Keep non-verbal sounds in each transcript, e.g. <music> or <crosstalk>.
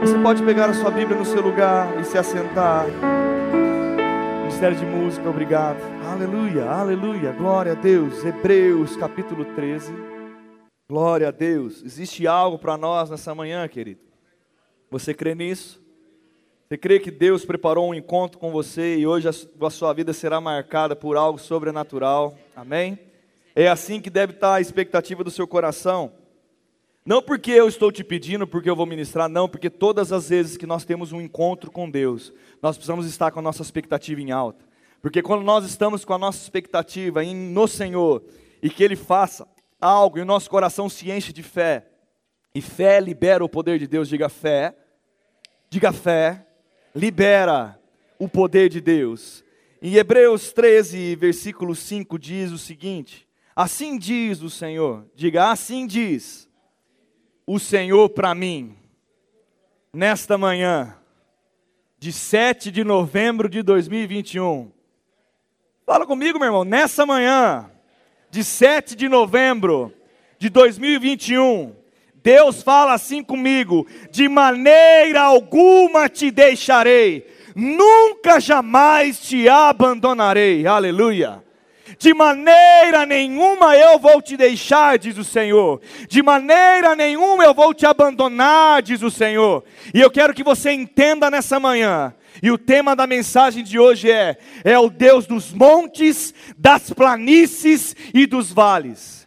Você pode pegar a sua Bíblia no seu lugar e se assentar. Ministério de Música, obrigado. Aleluia, aleluia, glória a Deus. Hebreus capítulo 13. Glória a Deus. Existe algo para nós nessa manhã, querido? Você crê nisso? Você crê que Deus preparou um encontro com você e hoje a sua vida será marcada por algo sobrenatural? Amém? É assim que deve estar a expectativa do seu coração. Não porque eu estou te pedindo, porque eu vou ministrar, não, porque todas as vezes que nós temos um encontro com Deus, nós precisamos estar com a nossa expectativa em alta. Porque quando nós estamos com a nossa expectativa em, no Senhor e que Ele faça algo e o nosso coração se enche de fé, e fé libera o poder de Deus, diga fé, diga fé, libera o poder de Deus. Em Hebreus 13, versículo 5 diz o seguinte: Assim diz o Senhor, diga assim diz o Senhor para mim, nesta manhã, de 7 de novembro de 2021. Fala comigo, meu irmão, nessa manhã, de 7 de novembro de 2021, Deus fala assim comigo: de maneira alguma te deixarei, nunca jamais te abandonarei. Aleluia. De maneira nenhuma eu vou te deixar, diz o Senhor. De maneira nenhuma eu vou te abandonar, diz o Senhor. E eu quero que você entenda nessa manhã. E o tema da mensagem de hoje é: é o Deus dos montes, das planícies e dos vales.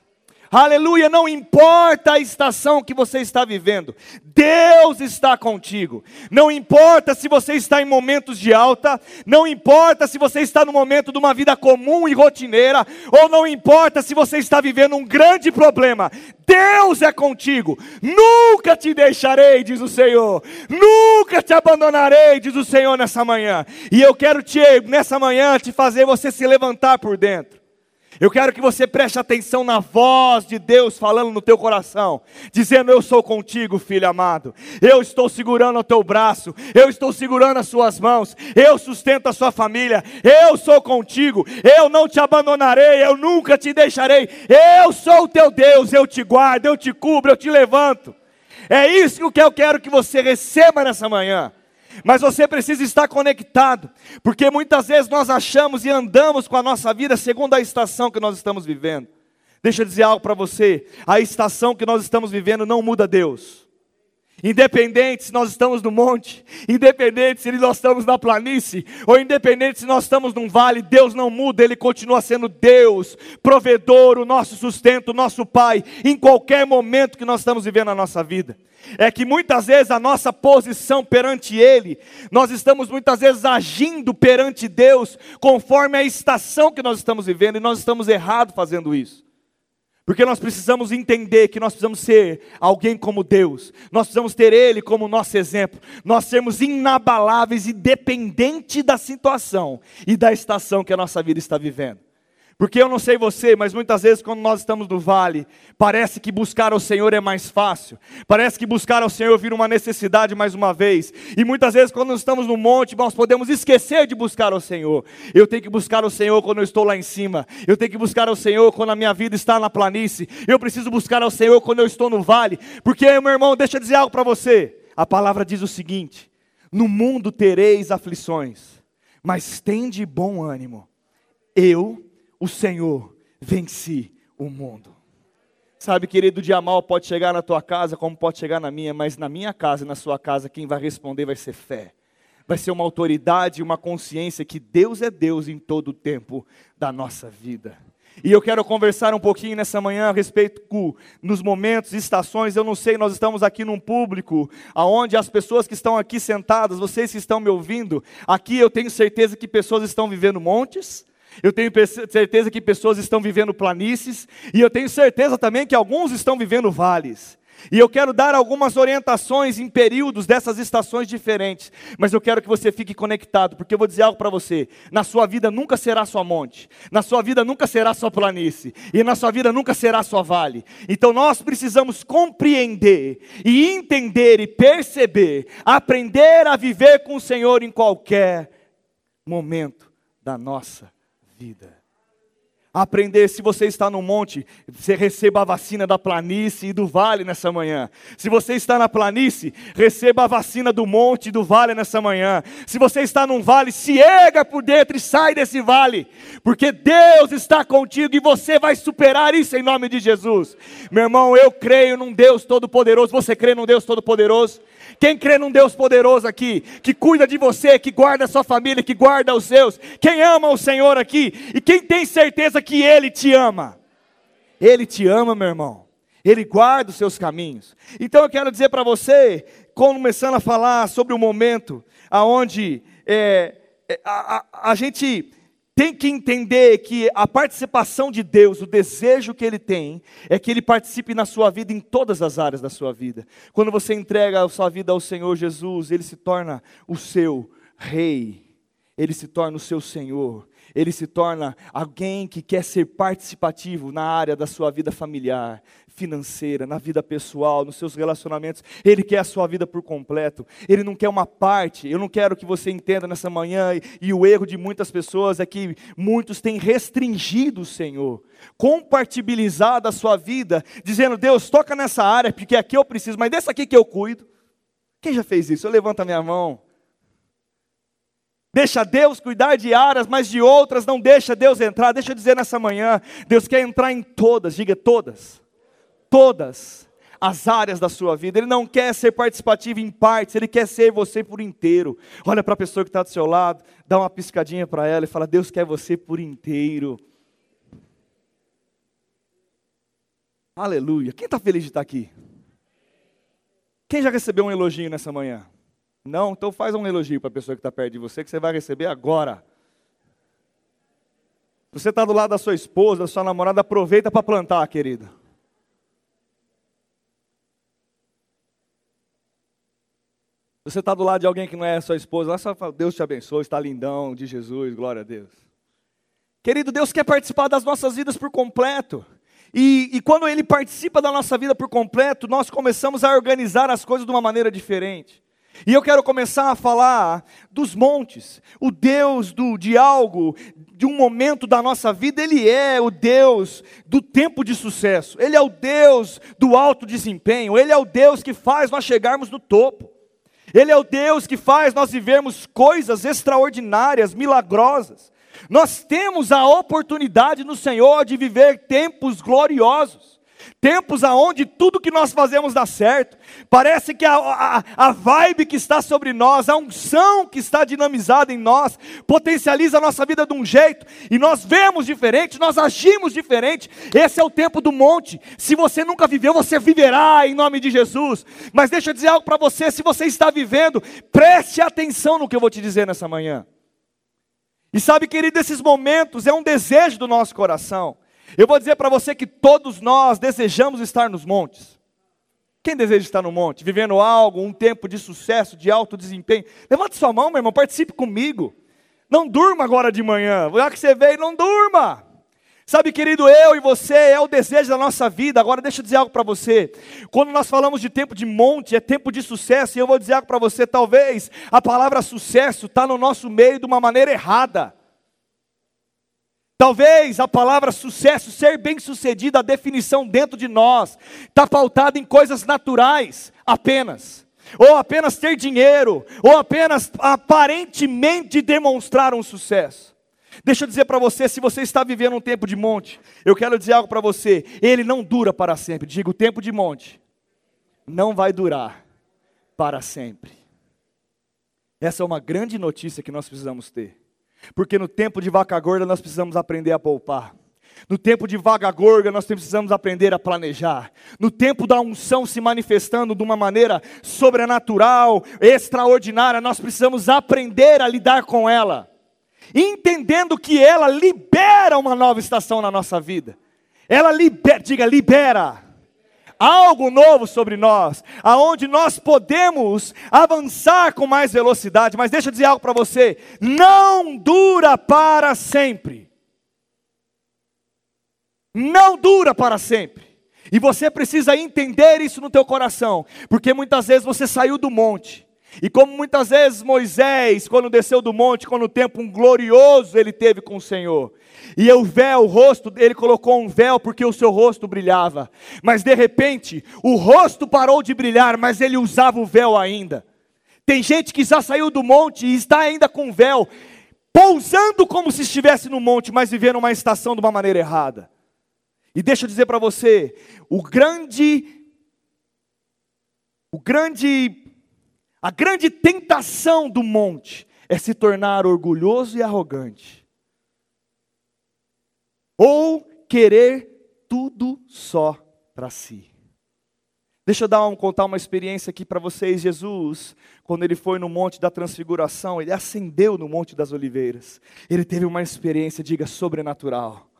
Aleluia, não importa a estação que você está vivendo, Deus está contigo. Não importa se você está em momentos de alta, não importa se você está no momento de uma vida comum e rotineira, ou não importa se você está vivendo um grande problema, Deus é contigo. Nunca te deixarei, diz o Senhor. Nunca te abandonarei, diz o Senhor nessa manhã. E eu quero te nessa manhã te fazer você se levantar por dentro. Eu quero que você preste atenção na voz de Deus falando no teu coração, dizendo: Eu sou contigo, filho amado. Eu estou segurando o teu braço, eu estou segurando as suas mãos, eu sustento a sua família. Eu sou contigo, eu não te abandonarei, eu nunca te deixarei. Eu sou o teu Deus, eu te guardo, eu te cubro, eu te levanto. É isso que eu quero que você receba nessa manhã. Mas você precisa estar conectado, porque muitas vezes nós achamos e andamos com a nossa vida segundo a estação que nós estamos vivendo. Deixa eu dizer algo para você: a estação que nós estamos vivendo não muda Deus. Independente se nós estamos no monte, independente se nós estamos na planície, ou independente se nós estamos num vale, Deus não muda, Ele continua sendo Deus, provedor, o nosso sustento, o nosso Pai, em qualquer momento que nós estamos vivendo a nossa vida. É que muitas vezes a nossa posição perante Ele, nós estamos muitas vezes agindo perante Deus, conforme a estação que nós estamos vivendo, e nós estamos errados fazendo isso. Porque nós precisamos entender que nós precisamos ser alguém como Deus, nós precisamos ter Ele como nosso exemplo, nós sermos inabaláveis e dependentes da situação e da estação que a nossa vida está vivendo. Porque eu não sei você, mas muitas vezes quando nós estamos no vale, parece que buscar ao Senhor é mais fácil. Parece que buscar ao Senhor vira uma necessidade mais uma vez. E muitas vezes quando nós estamos no monte, nós podemos esquecer de buscar ao Senhor. Eu tenho que buscar ao Senhor quando eu estou lá em cima. Eu tenho que buscar ao Senhor quando a minha vida está na planície. Eu preciso buscar ao Senhor quando eu estou no vale. Porque, meu irmão, deixa eu dizer algo para você. A palavra diz o seguinte: No mundo tereis aflições, mas tende bom ânimo. Eu o Senhor venci o mundo. Sabe, querido, o dia mal pode chegar na tua casa como pode chegar na minha, mas na minha casa e na sua casa, quem vai responder vai ser fé. Vai ser uma autoridade uma consciência que Deus é Deus em todo o tempo da nossa vida. E eu quero conversar um pouquinho nessa manhã a respeito nos momentos, estações. Eu não sei, nós estamos aqui num público aonde as pessoas que estão aqui sentadas, vocês que estão me ouvindo, aqui eu tenho certeza que pessoas estão vivendo montes, eu tenho certeza que pessoas estão vivendo planícies, e eu tenho certeza também que alguns estão vivendo vales. E eu quero dar algumas orientações em períodos dessas estações diferentes, mas eu quero que você fique conectado, porque eu vou dizer algo para você: na sua vida nunca será só monte, na sua vida nunca será só planície, e na sua vida nunca será só vale. Então nós precisamos compreender e entender e perceber, aprender a viver com o Senhor em qualquer momento da nossa vida vida. Aprender, se você está no monte, você receba a vacina da planície e do vale nessa manhã. Se você está na planície, receba a vacina do monte e do vale nessa manhã. Se você está num vale, se erga por dentro e sai desse vale, porque Deus está contigo e você vai superar isso em nome de Jesus. Meu irmão, eu creio num Deus todo-poderoso. Você crê num Deus todo-poderoso? Quem crê num Deus poderoso aqui, que cuida de você, que guarda a sua família, que guarda os seus, quem ama o Senhor aqui e quem tem certeza que Ele te ama? Ele te ama, meu irmão. Ele guarda os seus caminhos. Então eu quero dizer para você, começando a falar sobre o momento aonde é, é a, a, a gente tem que entender que a participação de Deus, o desejo que Ele tem, é que Ele participe na sua vida em todas as áreas da sua vida. Quando você entrega a sua vida ao Senhor Jesus, Ele se torna o seu Rei, Ele se torna o seu Senhor, ele se torna alguém que quer ser participativo na área da sua vida familiar, financeira, na vida pessoal, nos seus relacionamentos. Ele quer a sua vida por completo. Ele não quer uma parte. Eu não quero que você entenda nessa manhã, e, e o erro de muitas pessoas é que muitos têm restringido o Senhor, compatibilizado a sua vida, dizendo: Deus, toca nessa área, porque aqui eu preciso, mas dessa aqui que eu cuido. Quem já fez isso? Eu levanto a minha mão. Deixa Deus cuidar de áreas, mas de outras não deixa Deus entrar. Deixa eu dizer nessa manhã, Deus quer entrar em todas, diga todas. Todas as áreas da sua vida. Ele não quer ser participativo em partes, ele quer ser você por inteiro. Olha para a pessoa que está do seu lado, dá uma piscadinha para ela e fala: Deus quer você por inteiro. Aleluia. Quem está feliz de estar aqui? Quem já recebeu um elogio nessa manhã? Não? Então faz um elogio para a pessoa que está perto de você, que você vai receber agora. Você está do lado da sua esposa, da sua namorada, aproveita para plantar, querida. Você está do lado de alguém que não é sua esposa, lá só fala, Deus te abençoe, está lindão, de Jesus, glória a Deus. Querido, Deus quer participar das nossas vidas por completo. E, e, quando Ele participa da nossa vida por completo, nós começamos a organizar as coisas de uma maneira diferente. E eu quero começar a falar dos montes. O Deus do, de algo, de um momento da nossa vida, Ele é o Deus do tempo de sucesso. Ele é o Deus do alto desempenho. Ele é o Deus que faz nós chegarmos no topo. Ele é o Deus que faz nós vivermos coisas extraordinárias, milagrosas. Nós temos a oportunidade no Senhor de viver tempos gloriosos. Tempos aonde tudo que nós fazemos dá certo. Parece que a, a, a vibe que está sobre nós, a unção que está dinamizada em nós, potencializa a nossa vida de um jeito, e nós vemos diferente, nós agimos diferente. Esse é o tempo do monte. Se você nunca viveu, você viverá em nome de Jesus. Mas deixa eu dizer algo para você: se você está vivendo, preste atenção no que eu vou te dizer nessa manhã. E sabe, querido, esses momentos é um desejo do nosso coração. Eu vou dizer para você que todos nós desejamos estar nos montes. Quem deseja estar no monte, vivendo algo, um tempo de sucesso, de alto desempenho? Levante sua mão, meu irmão, participe comigo. Não durma agora de manhã. Já que você veio, não durma. Sabe, querido, eu e você é o desejo da nossa vida. Agora, deixa eu dizer algo para você. Quando nós falamos de tempo de monte, é tempo de sucesso, e eu vou dizer algo para você. Talvez a palavra sucesso está no nosso meio de uma maneira errada. Talvez a palavra sucesso, ser bem-sucedido, a definição dentro de nós, está pautada em coisas naturais apenas. Ou apenas ter dinheiro, ou apenas aparentemente demonstrar um sucesso. Deixa eu dizer para você, se você está vivendo um tempo de monte, eu quero dizer algo para você, ele não dura para sempre. Diga, o tempo de monte não vai durar para sempre. Essa é uma grande notícia que nós precisamos ter. Porque no tempo de vaca gorda nós precisamos aprender a poupar. No tempo de vaga gorda, nós precisamos aprender a planejar. No tempo da unção se manifestando de uma maneira sobrenatural, extraordinária, nós precisamos aprender a lidar com ela. Entendendo que ela libera uma nova estação na nossa vida. Ela libera, diga, libera algo novo sobre nós, aonde nós podemos avançar com mais velocidade. Mas deixa eu dizer algo para você: não dura para sempre. Não dura para sempre. E você precisa entender isso no teu coração, porque muitas vezes você saiu do monte E como muitas vezes Moisés, quando desceu do monte, quando o tempo um glorioso ele teve com o Senhor, e o véu, o rosto, ele colocou um véu porque o seu rosto brilhava. Mas de repente, o rosto parou de brilhar, mas ele usava o véu ainda. Tem gente que já saiu do monte e está ainda com véu, pousando como se estivesse no monte, mas vivendo uma estação de uma maneira errada. E deixa eu dizer para você, o grande o grande a grande tentação do monte é se tornar orgulhoso e arrogante. Ou querer tudo só para si. Deixa eu dar um, contar uma experiência aqui para vocês. Jesus, quando ele foi no Monte da Transfiguração, ele ascendeu no Monte das Oliveiras. Ele teve uma experiência, diga, sobrenatural.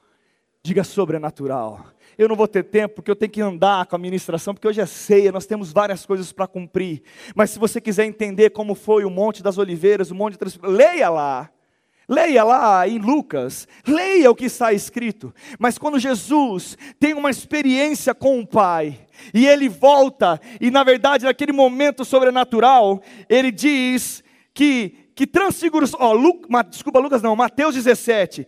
Diga sobrenatural. Eu não vou ter tempo porque eu tenho que andar com a ministração, porque hoje é ceia, nós temos várias coisas para cumprir. Mas se você quiser entender como foi o Monte das Oliveiras, o Monte Transfiguração, leia lá. Leia lá em Lucas, leia o que está escrito. Mas quando Jesus tem uma experiência com o Pai, e ele volta, e na verdade, naquele momento sobrenatural, ele diz que, que transfigura. Oh, desculpa, Lucas não, Mateus 17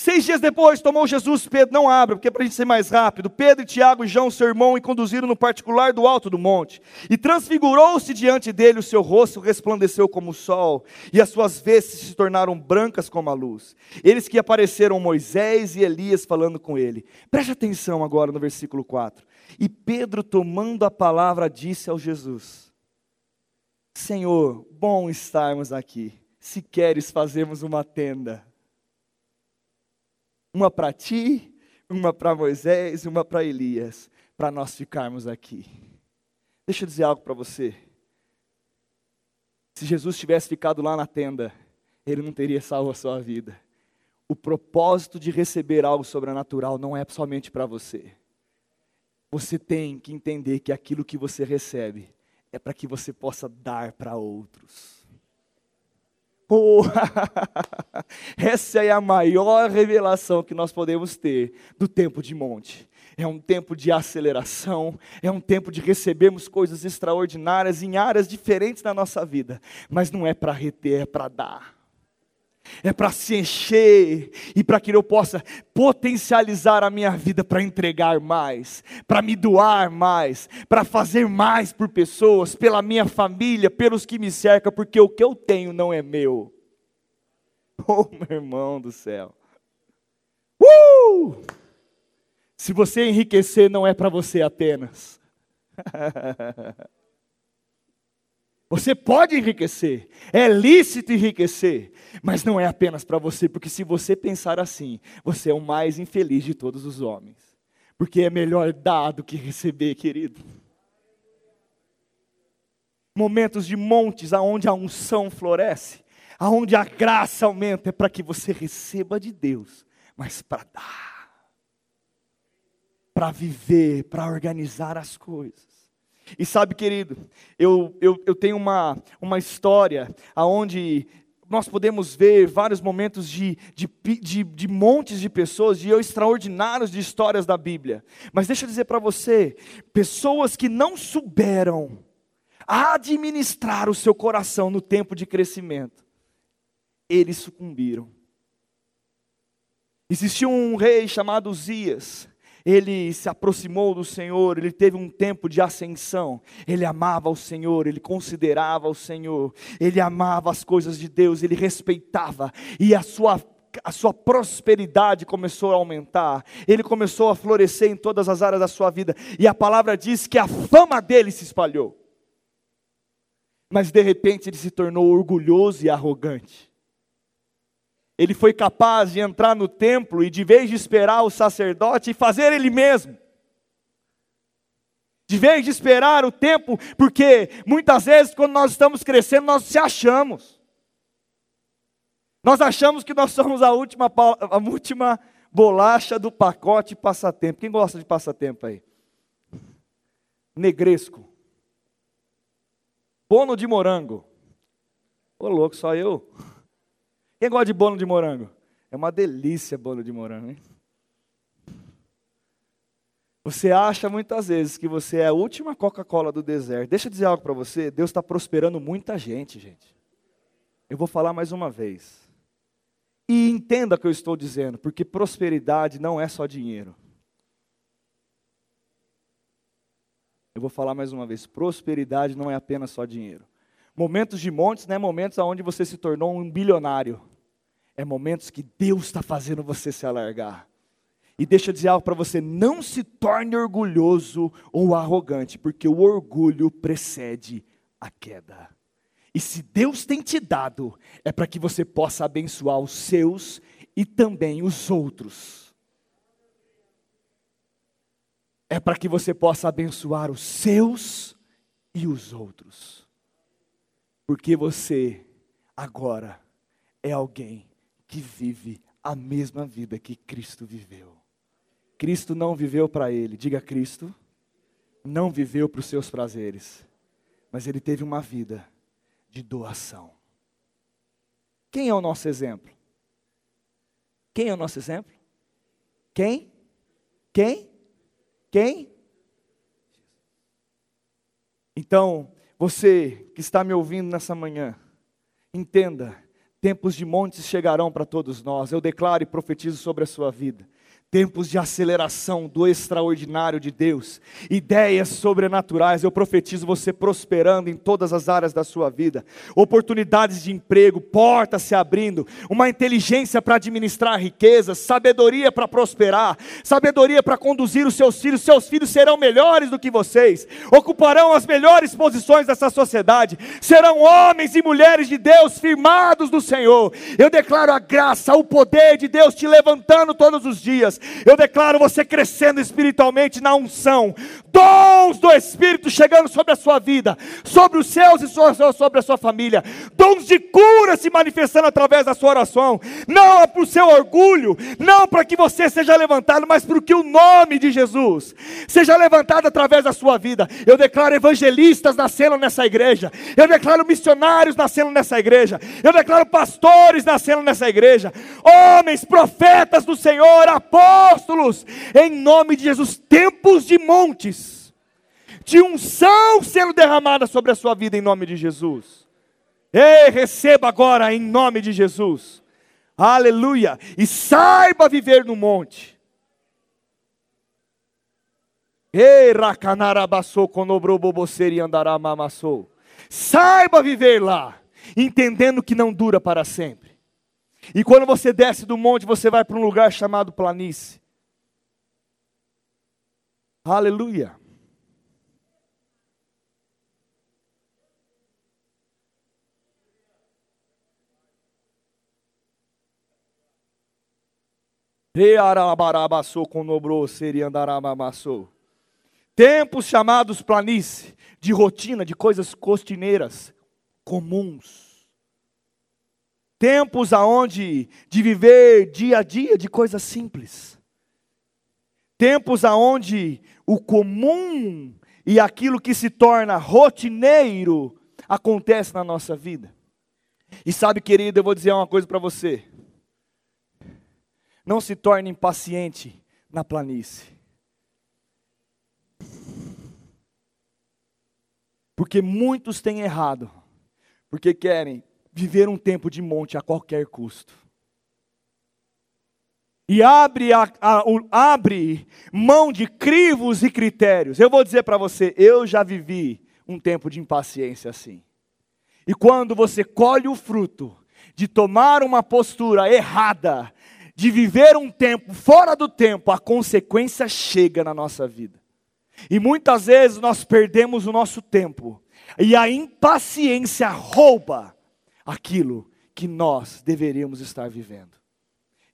Seis dias depois, tomou Jesus Pedro, não abra, porque é para a gente ser mais rápido. Pedro, Tiago e João, seu irmão, e conduziram no particular do alto do monte. E transfigurou-se diante dele, o seu rosto resplandeceu como o sol, e as suas vestes se tornaram brancas como a luz. Eles que apareceram Moisés e Elias falando com ele. Preste atenção agora no versículo 4. E Pedro, tomando a palavra, disse ao Jesus: Senhor, bom estarmos aqui. Se queres, fazemos uma tenda uma para ti, uma para Moisés, uma para Elias, para nós ficarmos aqui. Deixa eu dizer algo para você. Se Jesus tivesse ficado lá na tenda, ele não teria salvo a sua vida. O propósito de receber algo sobrenatural não é somente para você. Você tem que entender que aquilo que você recebe é para que você possa dar para outros. Oh, <laughs> essa é a maior revelação que nós podemos ter do tempo de monte. É um tempo de aceleração, é um tempo de recebermos coisas extraordinárias em áreas diferentes da nossa vida, mas não é para reter, é para dar é para se encher e para que eu possa potencializar a minha vida para entregar mais, para me doar mais, para fazer mais por pessoas, pela minha família, pelos que me cercam, porque o que eu tenho não é meu. <laughs> Oh, meu irmão do céu. Uh! Se você enriquecer, não é para você apenas. <laughs> Você pode enriquecer, é lícito enriquecer, mas não é apenas para você, porque se você pensar assim, você é o mais infeliz de todos os homens. Porque é melhor dar do que receber, querido. Momentos de montes aonde a unção floresce, aonde a graça aumenta, é para que você receba de Deus, mas para dar, para viver, para organizar as coisas. E sabe, querido, eu, eu, eu tenho uma, uma história onde nós podemos ver vários momentos de, de, de, de montes de pessoas, de extraordinários de histórias da Bíblia. Mas deixa eu dizer para você: pessoas que não souberam administrar o seu coração no tempo de crescimento, eles sucumbiram. Existia um rei chamado Zias, ele se aproximou do Senhor, ele teve um tempo de ascensão, ele amava o Senhor, ele considerava o Senhor, ele amava as coisas de Deus, ele respeitava, e a sua a sua prosperidade começou a aumentar, ele começou a florescer em todas as áreas da sua vida, e a palavra diz que a fama dele se espalhou. Mas de repente ele se tornou orgulhoso e arrogante ele foi capaz de entrar no templo e, de vez de esperar o sacerdote, fazer ele mesmo. De vez de esperar o tempo, porque muitas vezes, quando nós estamos crescendo, nós se achamos. Nós achamos que nós somos a última, a última bolacha do pacote passatempo. Quem gosta de passatempo aí? Negresco. Bono de morango. Ô louco, só eu. Quem gosta de bolo de morango? É uma delícia bolo de morango, hein? Você acha muitas vezes que você é a última Coca-Cola do deserto. Deixa eu dizer algo para você: Deus está prosperando muita gente, gente. Eu vou falar mais uma vez. E entenda o que eu estou dizendo, porque prosperidade não é só dinheiro. Eu vou falar mais uma vez: prosperidade não é apenas só dinheiro. Momentos de montes não é momentos onde você se tornou um bilionário. É momentos que Deus está fazendo você se alargar. E deixa eu dizer algo para você: não se torne orgulhoso ou arrogante, porque o orgulho precede a queda. E se Deus tem te dado, é para que você possa abençoar os seus e também os outros. É para que você possa abençoar os seus e os outros. Porque você agora é alguém que vive a mesma vida que Cristo viveu. Cristo não viveu para ele, diga Cristo, não viveu para os seus prazeres, mas ele teve uma vida de doação. Quem é o nosso exemplo? Quem é o nosso exemplo? Quem? Quem? Quem? Então, você que está me ouvindo nessa manhã, entenda: tempos de montes chegarão para todos nós. Eu declaro e profetizo sobre a sua vida tempos de aceleração do extraordinário de Deus, ideias sobrenaturais. Eu profetizo você prosperando em todas as áreas da sua vida, oportunidades de emprego, portas se abrindo, uma inteligência para administrar riquezas, sabedoria para prosperar, sabedoria para conduzir os seus filhos. Seus filhos serão melhores do que vocês, ocuparão as melhores posições dessa sociedade, serão homens e mulheres de Deus firmados no Senhor. Eu declaro a graça, o poder de Deus te levantando todos os dias eu declaro você crescendo espiritualmente na unção, dons do Espírito chegando sobre a sua vida, sobre os seus e sobre a sua família, dons de cura se manifestando através da sua oração, não é para o seu orgulho, não para que você seja levantado, mas para que o nome de Jesus seja levantado através da sua vida. Eu declaro evangelistas nascendo nessa igreja, eu declaro missionários nascendo nessa igreja, eu declaro pastores nascendo nessa igreja, homens, profetas do Senhor, apóstolos, em nome de Jesus, tempos de montes de unção sendo derramada sobre a sua vida em nome de Jesus. Ei, receba agora em nome de Jesus. Aleluia. E saiba viver no monte. Saiba viver lá, entendendo que não dura para sempre. E quando você desce do monte, você vai para um lugar chamado planície. Aleluia. Tempos chamados planície, de rotina, de coisas costineiras, comuns. Tempos aonde de viver dia a dia de coisas simples. Tempos aonde o comum e aquilo que se torna rotineiro acontece na nossa vida. E sabe, querido, eu vou dizer uma coisa para você. Não se torne impaciente na planície. Porque muitos têm errado, porque querem viver um tempo de monte a qualquer custo. E abre, a, a, abre mão de crivos e critérios. Eu vou dizer para você, eu já vivi um tempo de impaciência assim. E quando você colhe o fruto de tomar uma postura errada, de viver um tempo fora do tempo, a consequência chega na nossa vida. E muitas vezes nós perdemos o nosso tempo, e a impaciência rouba aquilo que nós deveríamos estar vivendo.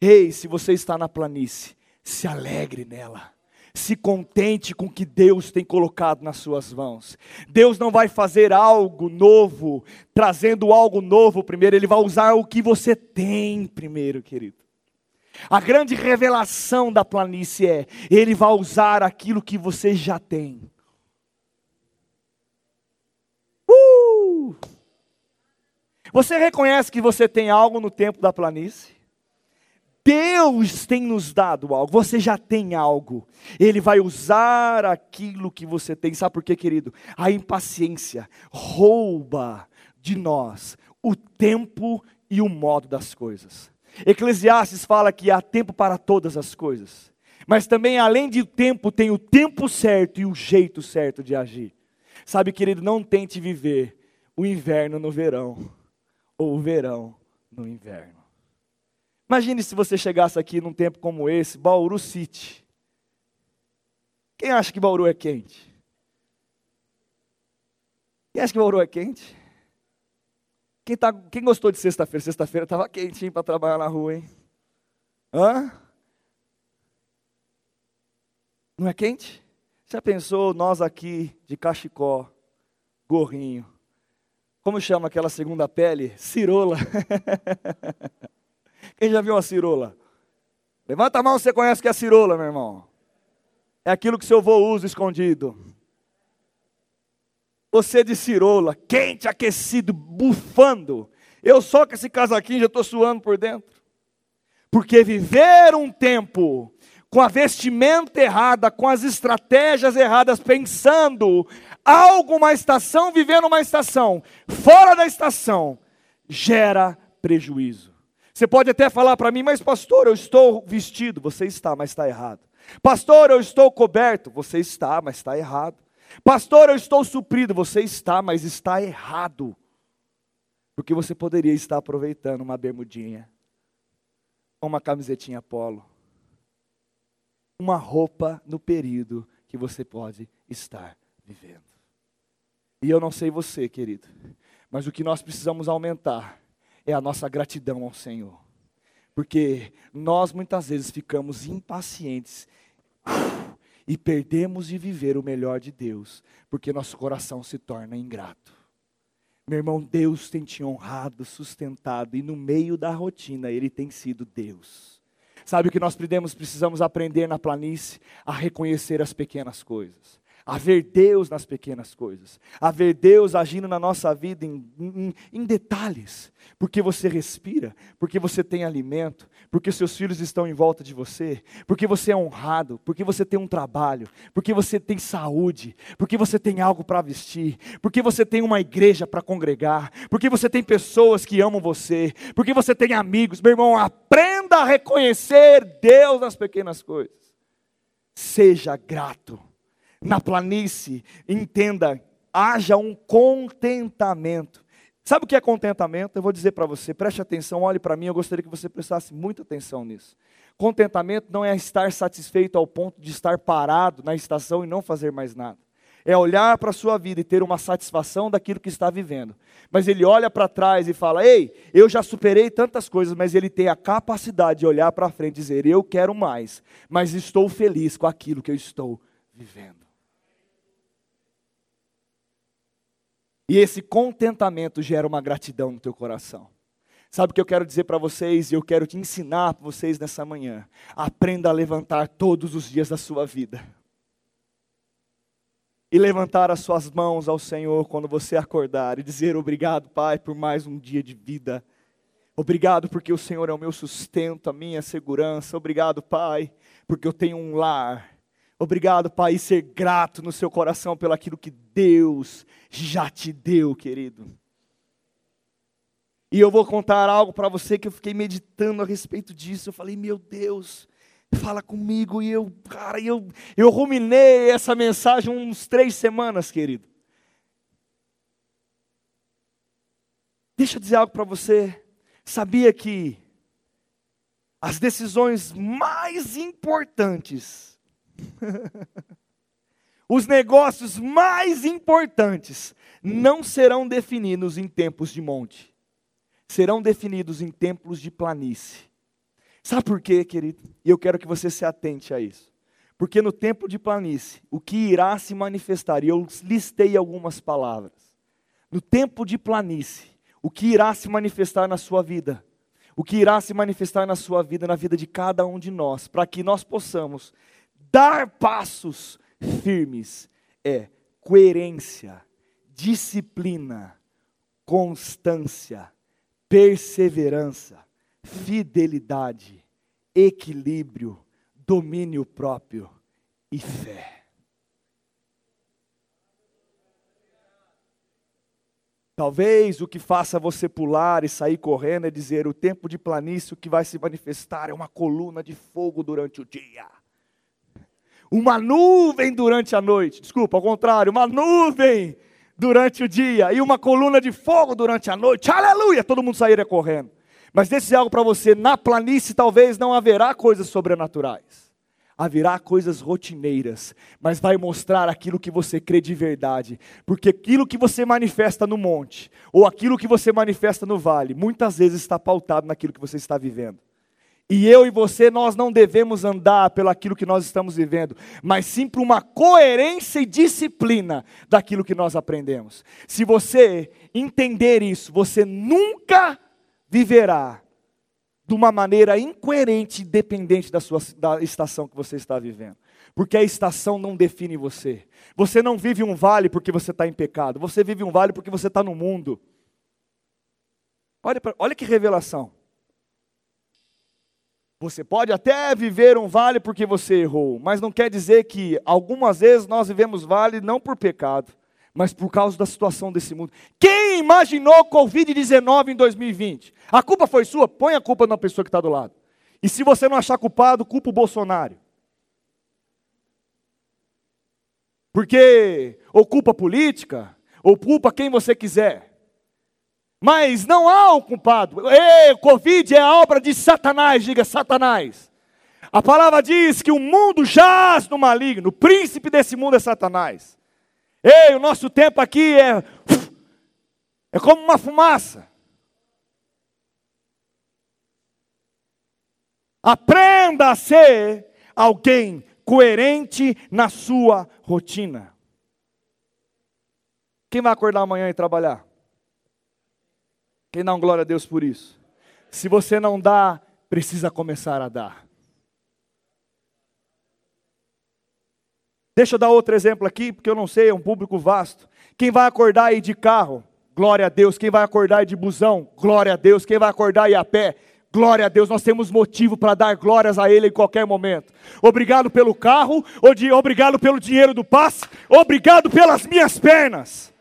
Ei, se você está na planície, se alegre nela. Se contente com o que Deus tem colocado nas suas mãos. Deus não vai fazer algo novo, trazendo algo novo primeiro, Ele vai usar o que você tem primeiro, querido. A grande revelação da planície é: Ele vai usar aquilo que você já tem. Uh! Você reconhece que você tem algo no tempo da planície? Deus tem nos dado algo, você já tem algo, Ele vai usar aquilo que você tem, sabe por quê, querido? A impaciência rouba de nós o tempo e o modo das coisas. Eclesiastes fala que há tempo para todas as coisas, mas também, além de tempo, tem o tempo certo e o jeito certo de agir. Sabe, querido, não tente viver o inverno no verão, ou o verão no inverno. Imagine se você chegasse aqui num tempo como esse, Bauru City. Quem acha que Bauru é quente? Quem acha que Bauru é quente? Quem, tá, quem gostou de sexta-feira? Sexta-feira estava quente para trabalhar na rua, hein? Hã? Não é quente? Já pensou nós aqui de cachecol, gorrinho? Como chama aquela segunda pele? Cirola. <laughs> Quem já viu uma cirola? Levanta a mão se você conhece que é cirola, meu irmão. É aquilo que seu avô usa escondido. Você de cirola, quente, aquecido, bufando. Eu só com esse casaquinho já estou suando por dentro. Porque viver um tempo com a vestimenta errada, com as estratégias erradas, pensando algo uma estação, vivendo uma estação, fora da estação, gera prejuízo. Você pode até falar para mim, mas pastor, eu estou vestido. Você está, mas está errado. Pastor, eu estou coberto. Você está, mas está errado. Pastor, eu estou suprido. Você está, mas está errado. Porque você poderia estar aproveitando uma bermudinha, uma camisetinha polo, uma roupa no período que você pode estar vivendo. E eu não sei você, querido, mas o que nós precisamos aumentar é a nossa gratidão ao Senhor. Porque nós muitas vezes ficamos impacientes e perdemos de viver o melhor de Deus, porque nosso coração se torna ingrato. Meu irmão, Deus tem te honrado, sustentado, e no meio da rotina Ele tem sido Deus. Sabe o que nós precisamos aprender na planície? A reconhecer as pequenas coisas a ver Deus nas pequenas coisas, a ver Deus agindo na nossa vida em, em, em, detalhes, porque você respira, porque você tem alimento, porque seus filhos estão em volta de você, porque você é honrado, porque você tem um trabalho, porque você tem saúde, porque você tem algo para vestir, porque você tem uma igreja para congregar, porque você tem pessoas que amam você, porque você tem amigos. Meu irmão, aprenda a reconhecer Deus nas pequenas coisas. Seja grato na planície, entenda, haja um contentamento. Sabe o que é contentamento? Eu vou dizer para você, preste atenção, olhe para mim, eu gostaria que você prestasse muita atenção nisso. Contentamento não é estar satisfeito ao ponto de estar parado na estação e não fazer mais nada. É olhar para a sua vida e ter uma satisfação daquilo que está vivendo. Mas ele olha para trás e fala: Ei, eu já superei tantas coisas, mas ele tem a capacidade de olhar para frente e dizer: Eu quero mais, mas estou feliz com aquilo que eu estou vivendo. E esse contentamento gera uma gratidão no teu coração. Sabe o que eu quero dizer para vocês e eu quero te ensinar para vocês nessa manhã? Aprenda a levantar todos os dias da sua vida. E levantar as suas mãos ao Senhor quando você acordar e dizer obrigado, Pai, por mais um dia de vida. Obrigado porque o Senhor é o meu sustento, a minha segurança. Obrigado, Pai, porque eu tenho um lar. Obrigado, Pai, e ser grato no seu coração pelo aquilo que Deus já te deu, querido. E eu vou contar algo para você que eu fiquei meditando a respeito disso. Eu falei, meu Deus, fala comigo. E eu, cara, eu, eu ruminei essa mensagem uns três semanas, querido. Deixa eu dizer algo para você. Sabia que as decisões mais importantes <laughs> Os negócios mais importantes não serão definidos em tempos de monte, serão definidos em templos de planície. Sabe por quê, querido? E eu quero que você se atente a isso. Porque no tempo de planície, o que irá se manifestar, e eu listei algumas palavras. No tempo de planície, o que irá se manifestar na sua vida, o que irá se manifestar na sua vida, na vida de cada um de nós, para que nós possamos dar passos firmes é coerência, disciplina, constância, perseverança, fidelidade equilíbrio, domínio próprio e fé. Talvez o que faça você pular e sair correndo é dizer: o tempo de planície, que vai se manifestar é uma coluna de fogo durante o dia, uma nuvem durante a noite. Desculpa, ao contrário, uma nuvem durante o dia e uma coluna de fogo durante a noite. Aleluia! Todo mundo sairia correndo. Mas dizer algo para você: na planície talvez não haverá coisas sobrenaturais haverá coisas rotineiras, mas vai mostrar aquilo que você crê de verdade, porque aquilo que você manifesta no monte, ou aquilo que você manifesta no vale, muitas vezes está pautado naquilo que você está vivendo. E eu e você, nós não devemos andar pelo aquilo que nós estamos vivendo, mas sim por uma coerência e disciplina daquilo que nós aprendemos. Se você entender isso, você nunca viverá de uma maneira incoerente e dependente da, sua, da estação que você está vivendo. Porque a estação não define você. Você não vive um vale porque você está em pecado. Você vive um vale porque você está no mundo. Olha, pra, olha que revelação. Você pode até viver um vale porque você errou, mas não quer dizer que algumas vezes nós vivemos vale não por pecado, mas por causa da situação desse mundo. Quem imaginou Covid-19 em 2020? A culpa foi sua? Põe a culpa na pessoa que está do lado. E se você não achar culpado, culpa o Bolsonaro. Porque ou culpa política, ou culpa quem você quiser. Mas não há um culpado. Ei, o Covid é a obra de Satanás, diga Satanás. A palavra diz que o mundo jaz no maligno, o príncipe desse mundo é Satanás. Ei, o nosso tempo aqui é. É como uma fumaça. Aprenda a ser alguém coerente na sua rotina. Quem vai acordar amanhã e trabalhar? Quem dá um glória a Deus por isso? Se você não dá, precisa começar a dar. Deixa eu dar outro exemplo aqui, porque eu não sei, é um público vasto. Quem vai acordar aí de carro? Glória a Deus. Quem vai acordar aí de busão? Glória a Deus. Quem vai acordar aí a pé? Glória a Deus, nós temos motivo para dar glórias a Ele em qualquer momento. Obrigado pelo carro, obrigado pelo dinheiro do passe, obrigado pelas minhas pernas.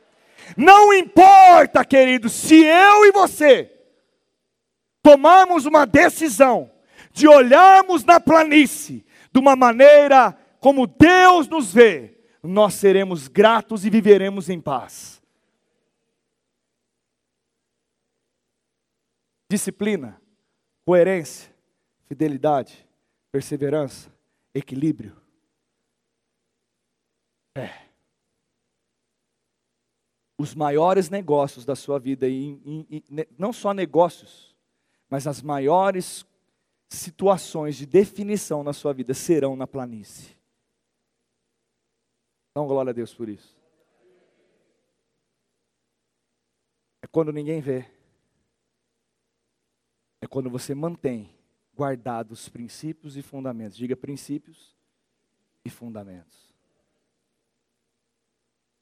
Não importa, querido, se eu e você tomarmos uma decisão de olharmos na planície de uma maneira como Deus nos vê, nós seremos gratos e viveremos em paz. Disciplina, coerência, fidelidade, perseverança, equilíbrio. É. Os maiores negócios da sua vida, e, não só negócios, mas as maiores situações de definição na sua vida serão na planície. Não, glória a Deus por isso. É quando ninguém vê. É quando você mantém guardados os princípios e fundamentos. Diga princípios e fundamentos.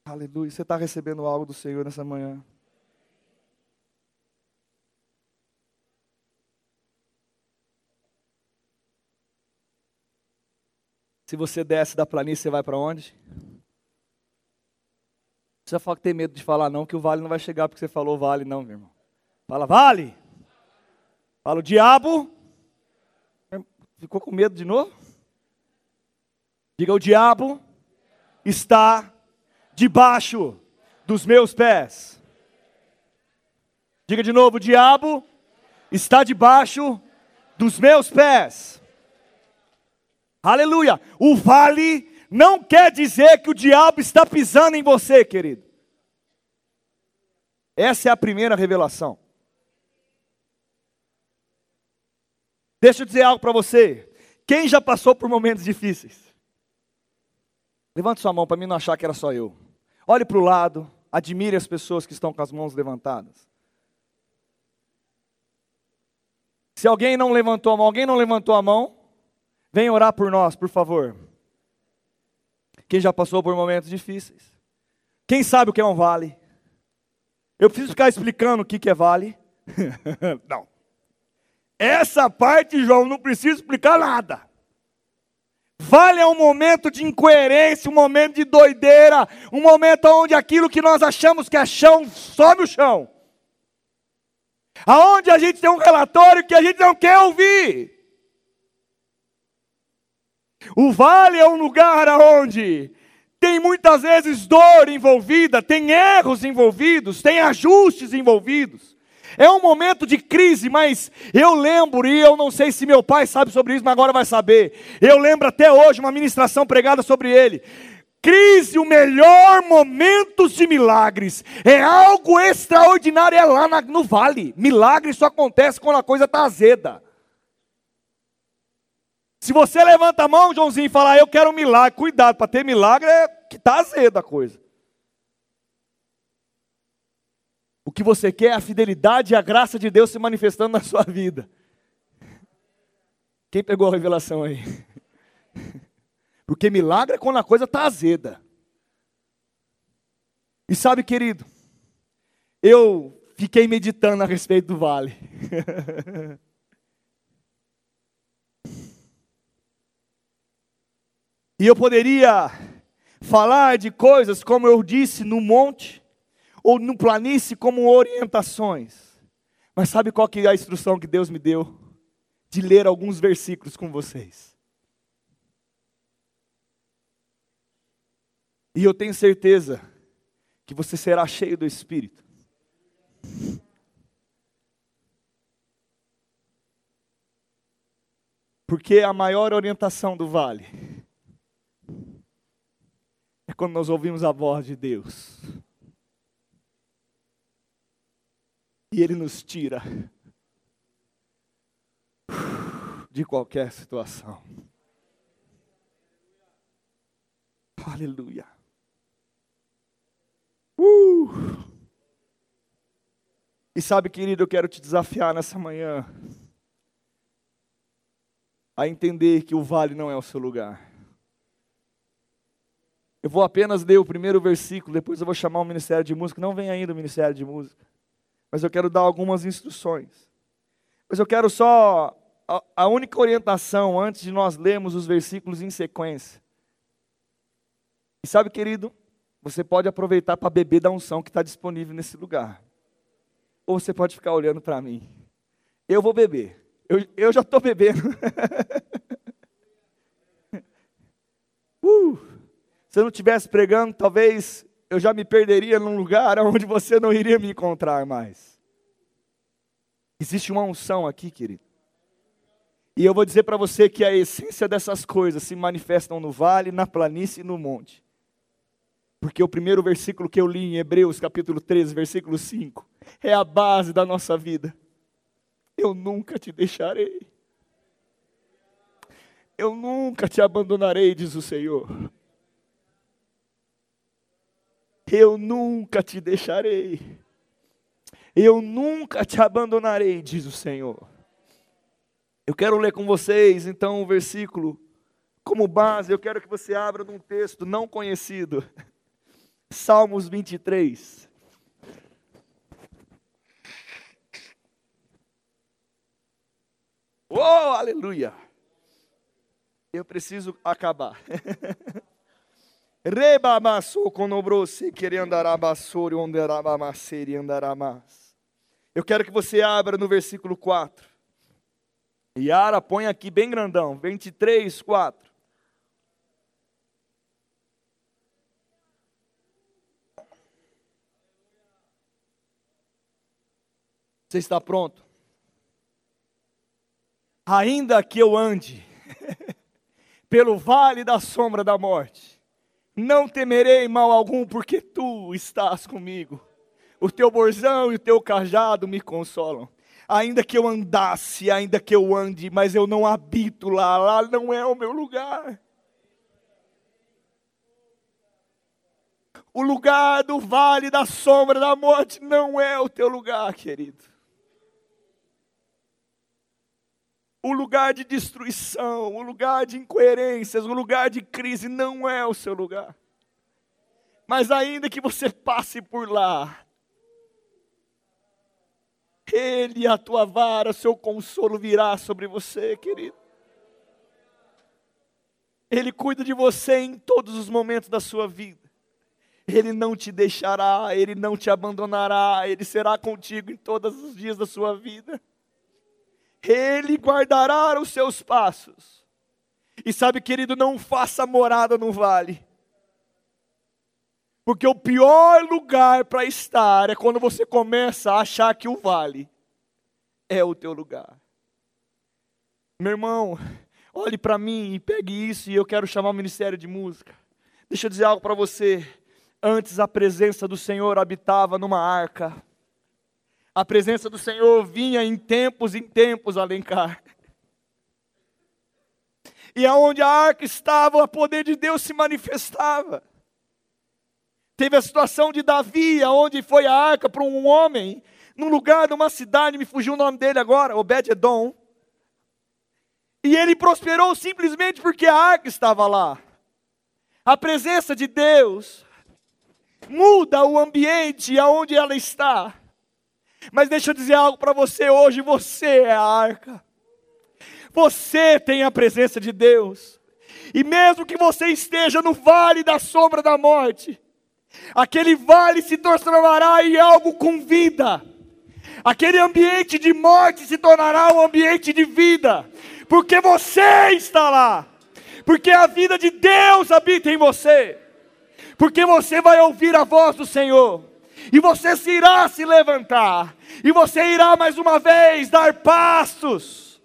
Aleluia. Você está recebendo algo do Senhor nessa manhã? Se você desce da planície, você vai para onde? Você vai ter medo de falar não, que o vale não vai chegar porque você falou vale, não, meu irmão. Fala, vale. Fala, o diabo. Ficou com medo de novo? Diga, o diabo está debaixo dos meus pés. Diga de novo, o diabo está debaixo dos meus pés. Aleluia. O vale não quer dizer que o diabo está pisando em você, querido. Essa é a primeira revelação. Deixa eu dizer algo para você. Quem já passou por momentos difíceis? Levante sua mão para mim não achar que era só eu. Olhe para o lado, admire as pessoas que estão com as mãos levantadas. Se alguém não levantou a mão, alguém não levantou a mão, venha orar por nós, por favor. Quem já passou por momentos difíceis? Quem sabe o que é um vale? Eu preciso ficar explicando o que é vale? <laughs> Não. Essa parte, João, não precisa explicar nada. Vale é um momento de incoerência, um momento de doideira, um momento onde aquilo que nós achamos que é chão, sobe o chão. Aonde a gente tem um relatório que a gente não quer ouvir. O vale é um lugar aonde tem muitas vezes dor envolvida, tem erros envolvidos, tem ajustes envolvidos. É um momento de crise, mas eu lembro, e eu não sei se meu pai sabe sobre isso, mas agora vai saber. Eu lembro até hoje uma ministração pregada sobre ele. Crise, o melhor momento de milagres. É algo extraordinário, é lá no vale. Milagre só acontece quando a coisa está azeda. Se você levanta a mão, Joãozinho, e fala, eu quero um milagre, cuidado, para ter milagre é que está azeda a coisa. O que você quer é a fidelidade e a graça de Deus se manifestando na sua vida. Quem pegou a revelação aí? <laughs> Porque milagre é quando a coisa está azeda. E sabe, querido, eu fiquei meditando a respeito do vale. <laughs> e eu poderia falar de coisas, como eu disse, no monte, ou no planície como orientações. Mas sabe qual que é a instrução que Deus me deu? De ler alguns versículos com vocês. E eu tenho certeza que você será cheio do Espírito. Porque a maior orientação do vale é quando nós ouvimos a voz de Deus. E Ele nos tira de qualquer situação. Aleluia. Uh! E sabe, querido, eu quero te desafiar nessa manhã a entender que o vale não é o seu lugar. Eu vou apenas ler o primeiro versículo, depois eu vou chamar o Ministério de Música. Não vem ainda o Ministério de Música mas eu quero dar algumas instruções. Mas eu quero só a, a única orientação antes de nós lermos os versículos em sequência. E sabe, querido, você pode aproveitar para beber da unção que está disponível nesse lugar. Ou você pode ficar olhando para mim. Eu vou beber. Eu, eu já estou bebendo. <laughs> uh, se eu não estivesse pregando, talvez eu já me perderia num lugar <laughs> onde você não iria me encontrar mais. Existe uma unção aqui, querido. E eu vou dizer para você que a essência dessas coisas se manifestam no vale, na planície e no monte. Porque o primeiro versículo que eu li em Hebreus, capítulo 13, versículo 5, é a base da nossa vida. Eu nunca te deixarei. Eu nunca te abandonarei, diz o Senhor. Eu nunca te deixarei. Eu nunca te abandonarei, diz o Senhor. Eu quero ler com vocês então o versículo como base. Eu quero que você abra num texto não conhecido. <laughs> Salmos 23. Oh, aleluia! Eu preciso acabar. <laughs> Eu quero que você abra no versículo 4. Yara, põe aqui bem grandão, 23, 4. Você está pronto? Ainda que eu ande <laughs> pelo vale da sombra da morte, não temerei mal algum, porque tu estás comigo. O teu borzão e o teu cajado me consolam. Ainda que eu andasse, ainda que eu ande, mas eu não habito lá, lá não é o meu lugar. O lugar do vale da sombra da morte não é o teu lugar, querido. O lugar de destruição, o lugar de incoerências, o lugar de crise não é o seu lugar. Mas ainda que você passe por lá, Ele, a tua vara, o seu consolo virá sobre você, querido. Ele cuida de você em todos os momentos da sua vida. Ele não te deixará, ele não te abandonará, ele será contigo em todos os dias da sua vida. Ele guardará os seus passos. E sabe, querido, não faça morada no vale. Porque o pior lugar para estar é quando você começa a achar que o vale é o teu lugar. Meu irmão, olhe para mim e pegue isso e eu quero chamar o ministério de música. Deixa eu dizer algo para você. Antes a presença do Senhor habitava numa arca. A presença do Senhor vinha em tempos em tempos alencar. E aonde a arca estava, o poder de Deus se manifestava. Teve a situação de Davi, onde foi a arca para um homem, num lugar, numa cidade, me fugiu o nome dele agora, Obed-Edom. E ele prosperou simplesmente porque a arca estava lá. A presença de Deus muda o ambiente aonde ela está. Mas deixa eu dizer algo para você hoje: você é a arca. Você tem a presença de Deus. E mesmo que você esteja no vale da sombra da morte, aquele vale se transformará em algo com vida. Aquele ambiente de morte se tornará um ambiente de vida, porque você está lá, porque a vida de Deus habita em você, porque você vai ouvir a voz do Senhor, e você se irá se levantar, e você irá mais uma vez dar passos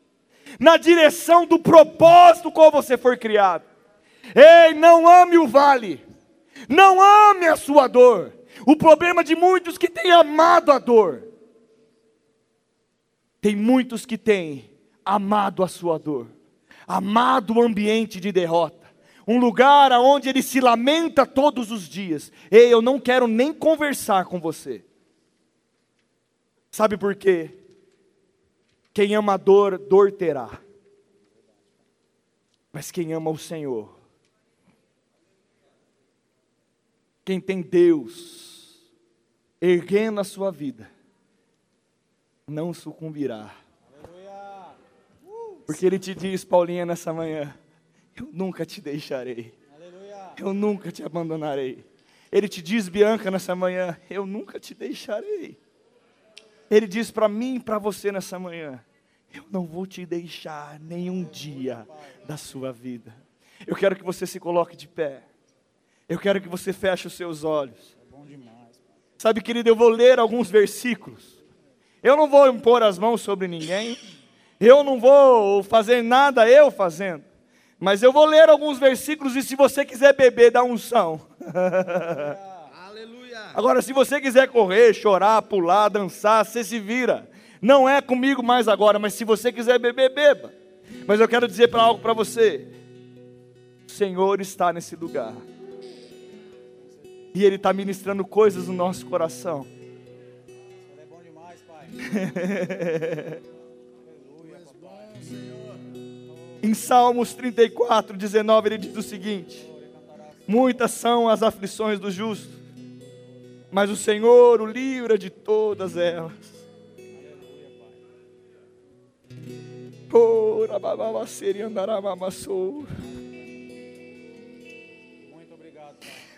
na direção do propósito qual você foi criado. Ei, não ame o vale, não ame a sua dor. O problema de muitos que têm amado a dor. Tem muitos que têm amado a sua dor, amado o ambiente de derrota, um lugar onde ele se lamenta todos os dias. Ei, eu não quero nem conversar com você. Sabe por quê? Quem ama a dor, dor terá. Mas quem ama o Senhor, Quem tem Deus erguendo a sua vida, não sucumbirá. Porque Ele te diz, Paulinha, nessa manhã: Eu nunca te deixarei, eu nunca te abandonarei. Ele te diz, Bianca, nessa manhã: Eu nunca te deixarei. Ele diz para mim e para você nessa manhã: Eu não vou te deixar nenhum dia da sua vida. Eu quero que você se coloque de pé. Eu quero que você feche os seus olhos. Sabe, querido, eu vou ler alguns versículos. Eu não vou impor as mãos sobre ninguém. Eu não vou fazer nada eu fazendo. Mas eu vou ler alguns versículos e se você quiser beber da unção. <laughs> Aleluia. Agora, se você quiser correr, chorar, pular, dançar, você se vira. Não é comigo mais agora, mas se você quiser beber, beba. Mas eu quero dizer para algo para você. O Senhor está nesse lugar. E Ele está ministrando coisas no nosso coração. é bom demais, Pai. <laughs> em Salmos 34, 19, ele diz o seguinte: Muitas são as aflições do justo, mas o Senhor o livra de todas elas. Andará, mamassou.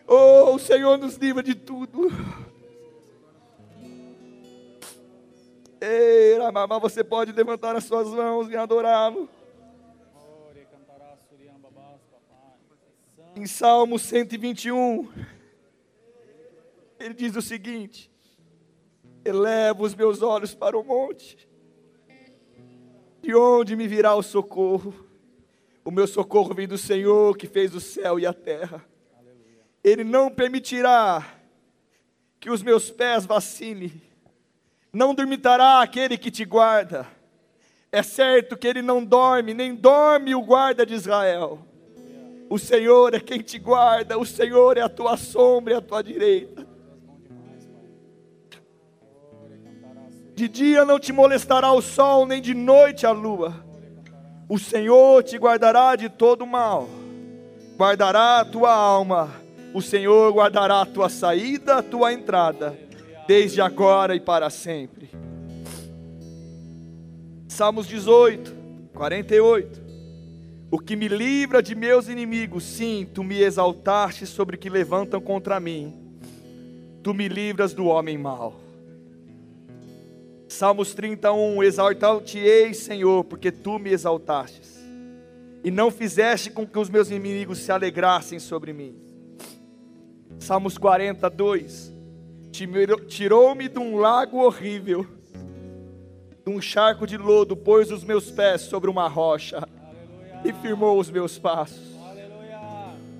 Oh, o Senhor nos livra de tudo. Ei, mamá, você pode levantar as suas mãos e adorá-lo. Em Salmo 121, ele diz o seguinte: Eleva os meus olhos para o monte, de onde me virá o socorro? O meu socorro vem do Senhor que fez o céu e a terra. Ele não permitirá que os meus pés vacilem, não dormitará aquele que te guarda. É certo que ele não dorme, nem dorme o guarda de Israel. O Senhor é quem te guarda, o Senhor é a tua sombra e a tua direita. De dia não te molestará o sol, nem de noite a lua. O Senhor te guardará de todo mal, guardará a tua alma o Senhor guardará a tua saída, a tua entrada, desde agora e para sempre. Salmos 18, 48. O que me livra de meus inimigos, sim, tu me exaltaste sobre que levantam contra mim. Tu me livras do homem mau. Salmos 31, exaltar-te-ei, Senhor, porque tu me exaltastes, e não fizeste com que os meus inimigos se alegrassem sobre mim. Salmos 42, tirou-me de um lago horrível, de um charco de lodo, pôs os meus pés sobre uma rocha e firmou os meus passos.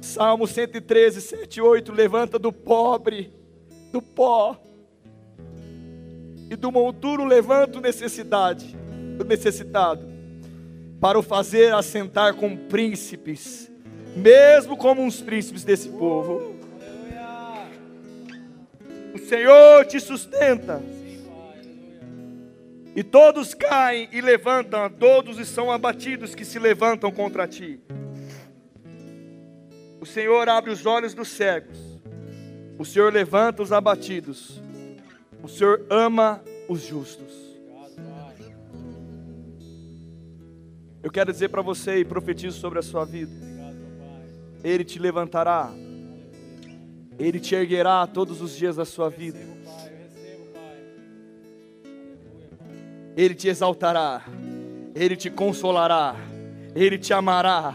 Salmo 113, 7 8. Levanta do pobre, do pó, e do monturo levanta o necessidade, do necessitado, para o fazer assentar com príncipes, mesmo como uns príncipes desse povo. O Senhor te sustenta e todos caem e levantam, todos são abatidos que se levantam contra ti. O Senhor abre os olhos dos cegos. O Senhor levanta os abatidos. O Senhor ama os justos. Eu quero dizer para você e profetizo sobre a sua vida. Ele te levantará. Ele te erguerá todos os dias da sua vida. Ele te exaltará, Ele te consolará, Ele te amará,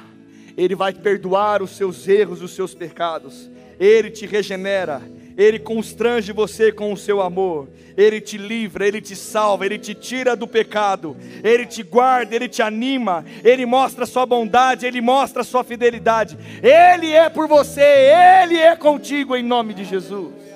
Ele vai perdoar os seus erros, os seus pecados, Ele te regenera, Ele constrange você com o seu amor, Ele te livra, Ele te salva, Ele te tira do pecado, Ele te guarda, Ele te anima, Ele mostra a sua bondade, Ele mostra a sua fidelidade, Ele é por você, Ele é contigo em nome de Jesus.